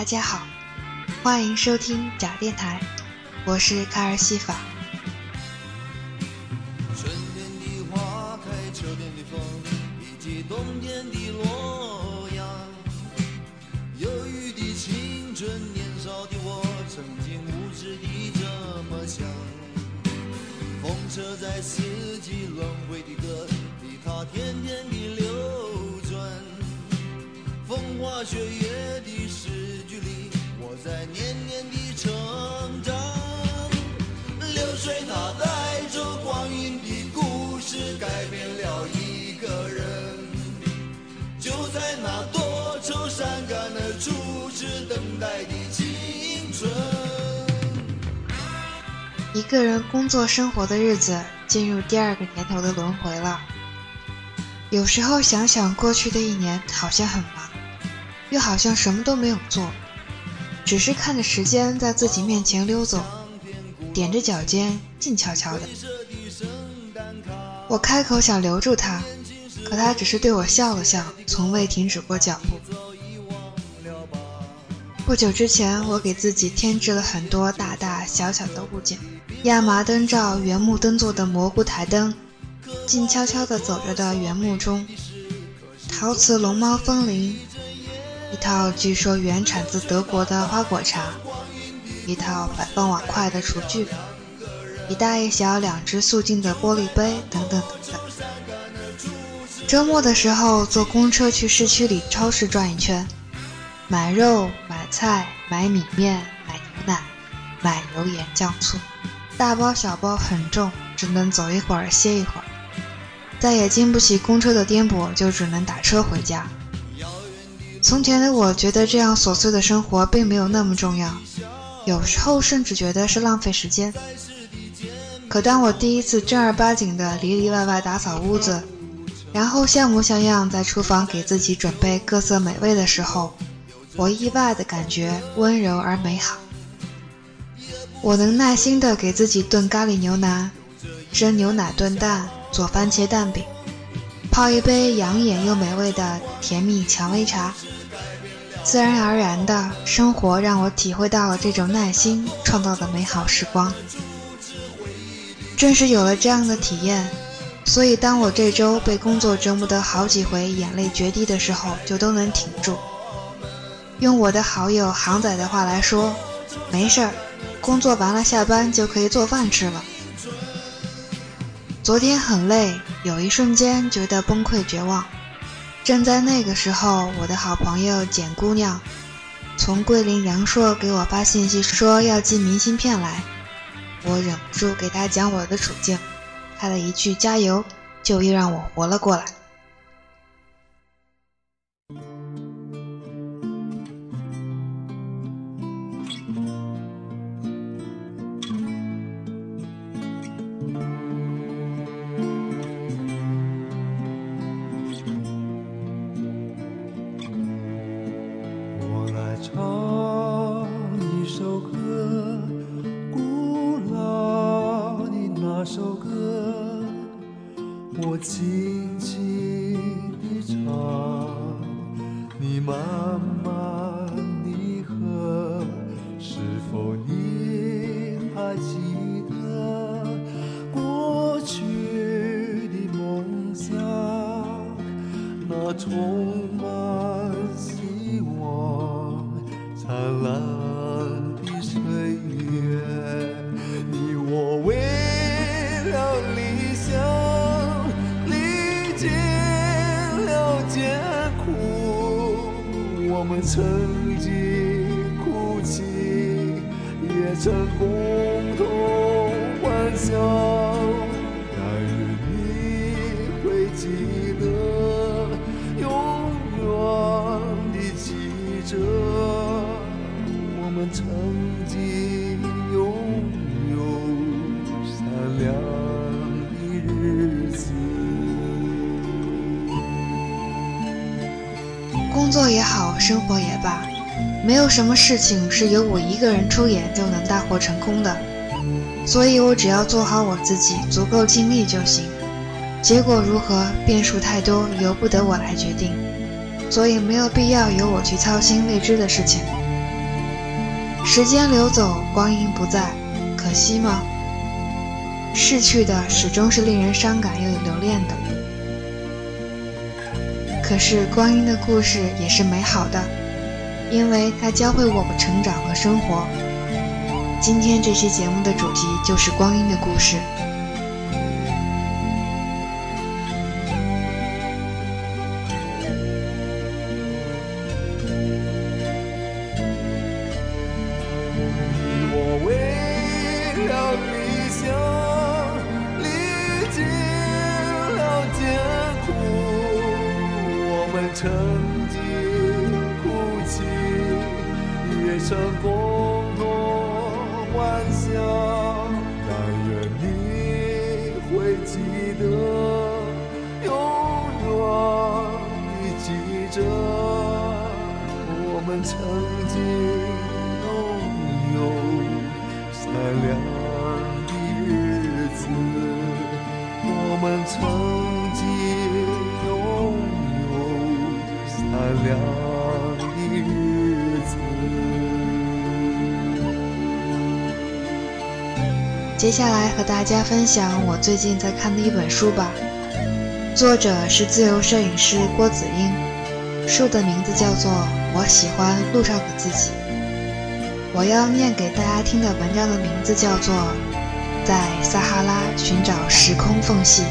大家好，欢迎收听假电台，我是卡尔西法。春天的花开，秋天的风，以及冬天的洛阳。忧郁的青春，年少的我，曾经无知的这么想。风车在四季轮回的歌里，它天天的流转。风花雪月，在年年的成长。流水它带着光阴的故事，改变了一个人。就在那多愁善感的初次等待的青春。一个人工作生活的日子进入第二个年头的轮回了。有时候想想过去的一年，好像很忙，又好像什么都没有做，只是看着时间在自己面前溜走，踮着脚尖，静悄悄的。我开口想留住他，可他只是对我笑了笑，从未停止过脚步。不久之前，我给自己添置了很多大大小小的物件。亚麻灯罩原木灯做的蘑菇台灯，静悄悄地走着的原木钟，陶瓷龙猫风铃，一套据说原产自德国的花果茶，一套摆放碗筷的厨具，一大一小两只素净的玻璃杯，等等等等。周末的时候，坐公车去市区里超市转一圈，买肉、买菜、买米面、买牛奶、买油盐酱醋。大包小包很重，只能走一会儿歇一会儿，再也经不起公车的颠簸，就只能打车回家。从前的我觉得这样琐碎的生活并没有那么重要，有时候甚至觉得是浪费时间。可当我第一次正儿八经的里里外外打扫屋子，然后像模像样在厨房给自己准备各色美味的时候，我意外的感觉温柔而美好。我能耐心的给自己炖咖喱牛腩，蒸牛奶炖蛋，做番茄蛋饼，泡一杯养眼又美味的甜蜜蔷薇茶。自然而然的生活让我体会到了这种耐心创造的美好时光。正是有了这样的体验，所以当我这周被工作折磨得好几回眼泪决堤的时候，就都能挺住。用我的好友航仔的话来说，没事儿。工作完了，下班就可以做饭吃了。昨天很累，有一瞬间觉得崩溃绝望。正在那个时候，我的好朋友简姑娘从桂林阳朔给我发信息说要寄明信片来，我忍不住给她讲我的处境，她的一句加油，就又让我活了过来。轻生活也罢，没有什么事情是由我一个人出演就能大获成功的。所以我只要做好我自己，足够尽力就行。结果如何，变数太多，由不得我来决定。所以没有必要由我去操心未知的事情。时间流走，光阴不在，可惜吗？逝去的始终是令人伤感又有留恋的。可是光阴的故事也是美好的，因为它教会我们成长和生活。今天这期节目的主题就是光阴的故事。幻想。但愿你会记得，永远地记着我们曾经拥有善良的日子。我们曾经。亮的接下来和大家分享我最近在看的一本书吧，作者是自由摄影师郭子英，书的名字叫做《我喜欢路上的自己》。我要念给大家听的文章的名字叫做《在撒哈拉寻找时空缝隙》。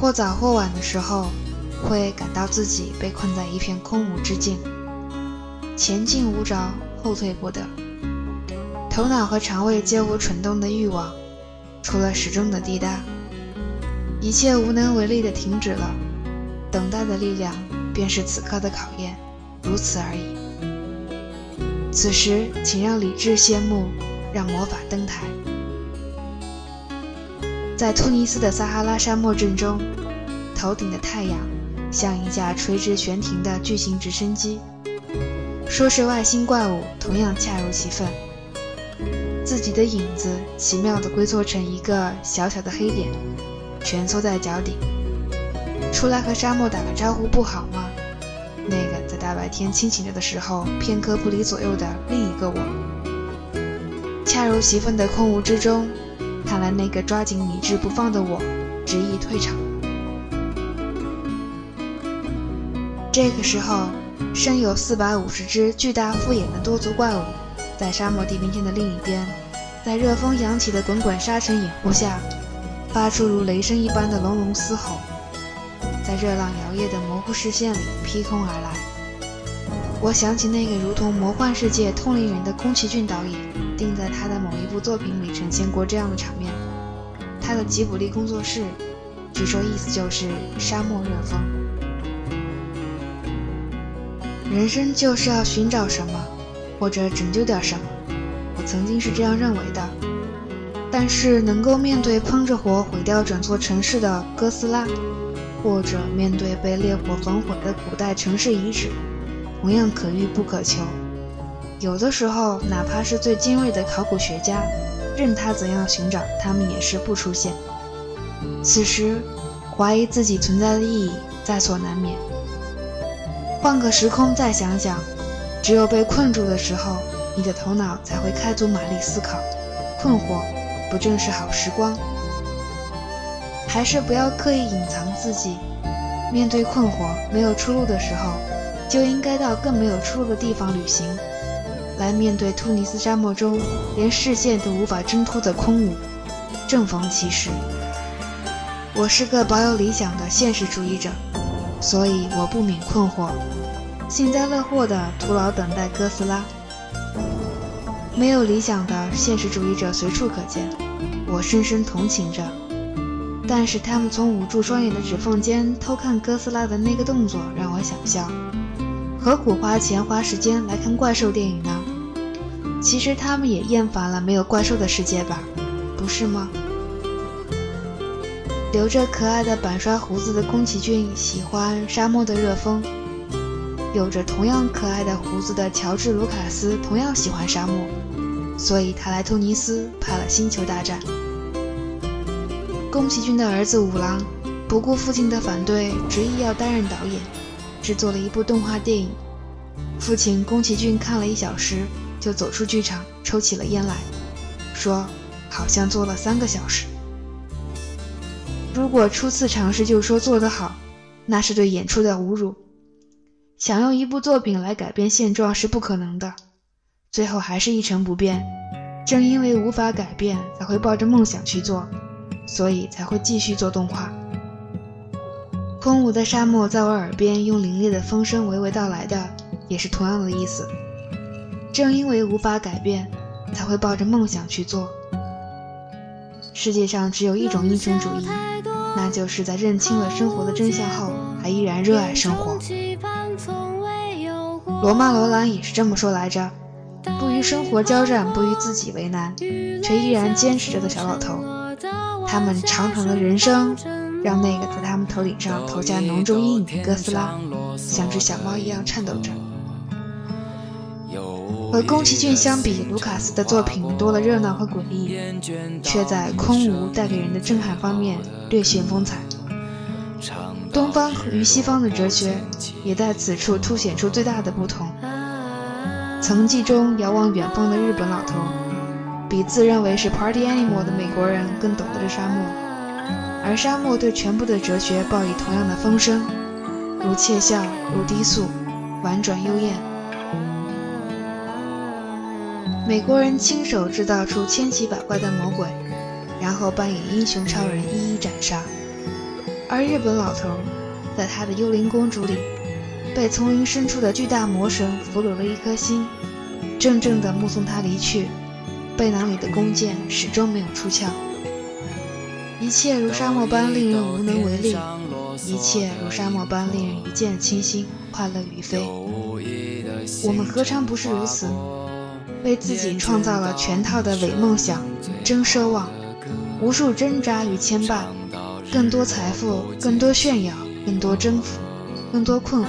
或早或晚的时候，会感到自己被困在一片空无之境，前进无着，后退不得，头脑和肠胃皆无蠢动的欲望，除了时钟的滴答，一切无能为力的停止了，等待的力量便是此刻的考验，如此而已。此时，请让理智谢幕，让魔法登台。在突尼斯的撒哈拉沙漠阵中，头顶的太阳像一架垂直悬停的巨型直升机。说是外星怪物，同样恰如其分。自己的影子奇妙地龟缩成一个小小的黑点，蜷缩在脚底。出来和沙漠打个招呼不好吗？那个在大白天清醒着的时候片刻不离左右的另一个我，恰如其分的空无之中。看来那个抓紧理智不放的我，执意退场。这个时候，身有四百五十只巨大复眼的多足怪物，在沙漠地平线的另一边，在热风扬起的滚滚沙尘掩护下，发出如雷声一般的隆隆嘶吼，在热浪摇曳的模糊视线里劈空而来。我想起那个如同魔幻世界通灵人的宫崎骏导演。定在他的某一部作品里呈现过这样的场面。他的吉卜力工作室，据说意思就是沙漠热风。人生就是要寻找什么，或者拯救点什么。我曾经是这样认为的。但是能够面对喷着火毁掉整座城市的哥斯拉，或者面对被烈火焚毁的古代城市遗址，同样可遇不可求。有的时候，哪怕是最精锐的考古学家，任他怎样寻找，他们也是不出现。此时，怀疑自己存在的意义在所难免。换个时空再想想，只有被困住的时候，你的头脑才会开足马力思考。困惑，不正是好时光？还是不要刻意隐藏自己。面对困惑、没有出路的时候，就应该到更没有出路的地方旅行。来面对突尼斯沙漠中连视线都无法挣脱的空无，正逢其时。我是个保有理想的现实主义者，所以我不免困惑，幸灾乐祸地徒劳等待哥斯拉。没有理想的现实主义者随处可见，我深深同情着。但是他们从捂住双眼的指缝间偷看哥斯拉的那个动作让我想笑。何苦花钱花时间来看怪兽电影呢？其实他们也厌烦了没有怪兽的世界吧，不是吗？留着可爱的板刷胡子的宫崎骏喜欢沙漠的热风，有着同样可爱的胡子的乔治·卢卡斯同样喜欢沙漠，所以他来突尼斯拍了《星球大战》。宫崎骏的儿子五郎不顾父亲的反对，执意要担任导演，制作了一部动画电影。父亲宫崎骏看了一小时，就走出剧场，抽起了烟来，说：“好像做了三个小时。”如果初次尝试就说做得好，那是对演出的侮辱。想用一部作品来改变现状是不可能的，最后还是一成不变。正因为无法改变，才会抱着梦想去做，所以才会继续做动画。空无的沙漠在我耳边用凛冽的风声娓娓道来的，也是同样的意思。正因为无法改变，才会抱着梦想去做。世界上只有一种英雄主义。那就是在认清了生活的真相后，还依然热爱生活。罗曼·罗兰也是这么说来着：“不与生活交战，不与自己为难，却依然坚持着的小老头。他们长长的人生，让那个在他们头顶上投下浓重阴影的哥斯拉，像只小猫一样颤抖着。”和宫崎骏相比，卢卡斯的作品多了热闹和诡异，却在空无带给人的震撼方面略显风采。东方与西方的哲学也在此处凸显出最大的不同。曾记中遥望远方的日本老头，比自认为是 Party Animal 的美国人更懂得这沙漠，而沙漠对全部的哲学报以同样的风声，如窃笑，如低诉，婉转幽艳。美国人亲手制造出千奇百怪的魔鬼，然后扮演英雄超人一一斩杀。而日本老头，在他的幽灵公主里，被丛林深处的巨大魔神俘虏了一颗心，怔怔地目送他离去，背囊里的弓箭始终没有出鞘。一切如沙漠般令人无能为力，一切如沙漠般令人一见倾心，快乐于飞。我们何尝不是如此？为自己创造了全套的伪梦想、真奢望，无数挣扎与牵绊，更多财富、更多炫耀、更多征服、更多困惑，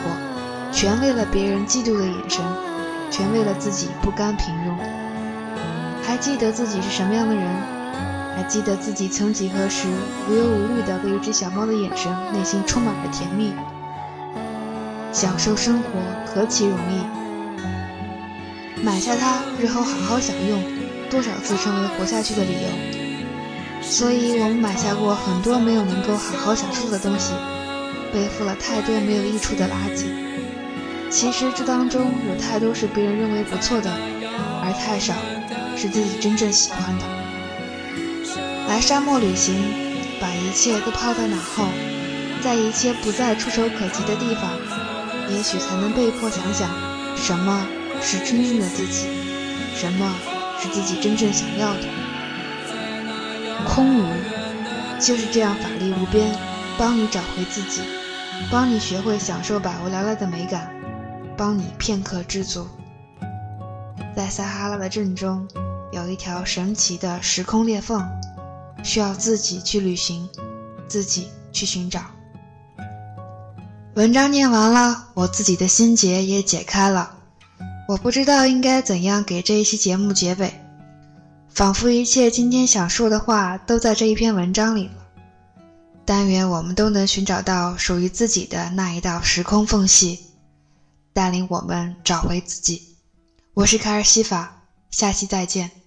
全为了别人嫉妒的眼神，全为了自己不甘平庸。还记得自己是什么样的人？还记得自己曾几何时无忧无虑的被一只小猫的眼神，内心充满了甜蜜。享受生活何其容易！买下它，日后好好享用，多少次成为活下去的理由。所以，我们买下过很多没有能够好好享受的东西，背负了太多没有益处的垃圾。其实，这当中有太多是别人认为不错的，而太少是自己真正喜欢的。来沙漠旅行，把一切都抛在脑后，在一切不再触手可及的地方，也许才能被迫想想什么。是真正的自己，什么是自己真正想要的？空无，就是这样法力无边，帮你找回自己，帮你学会享受百无聊赖的美感，帮你片刻知足。在撒哈拉的正中，有一条神奇的时空裂缝，需要自己去旅行，自己去寻找。文章念完了，我自己的心结也解开了。我不知道应该怎样给这一期节目结尾，仿佛一切今天想说的话都在这一篇文章里了。但愿我们都能寻找到属于自己的那一道时空缝隙，带领我们找回自己。我是凯尔西法，下期再见。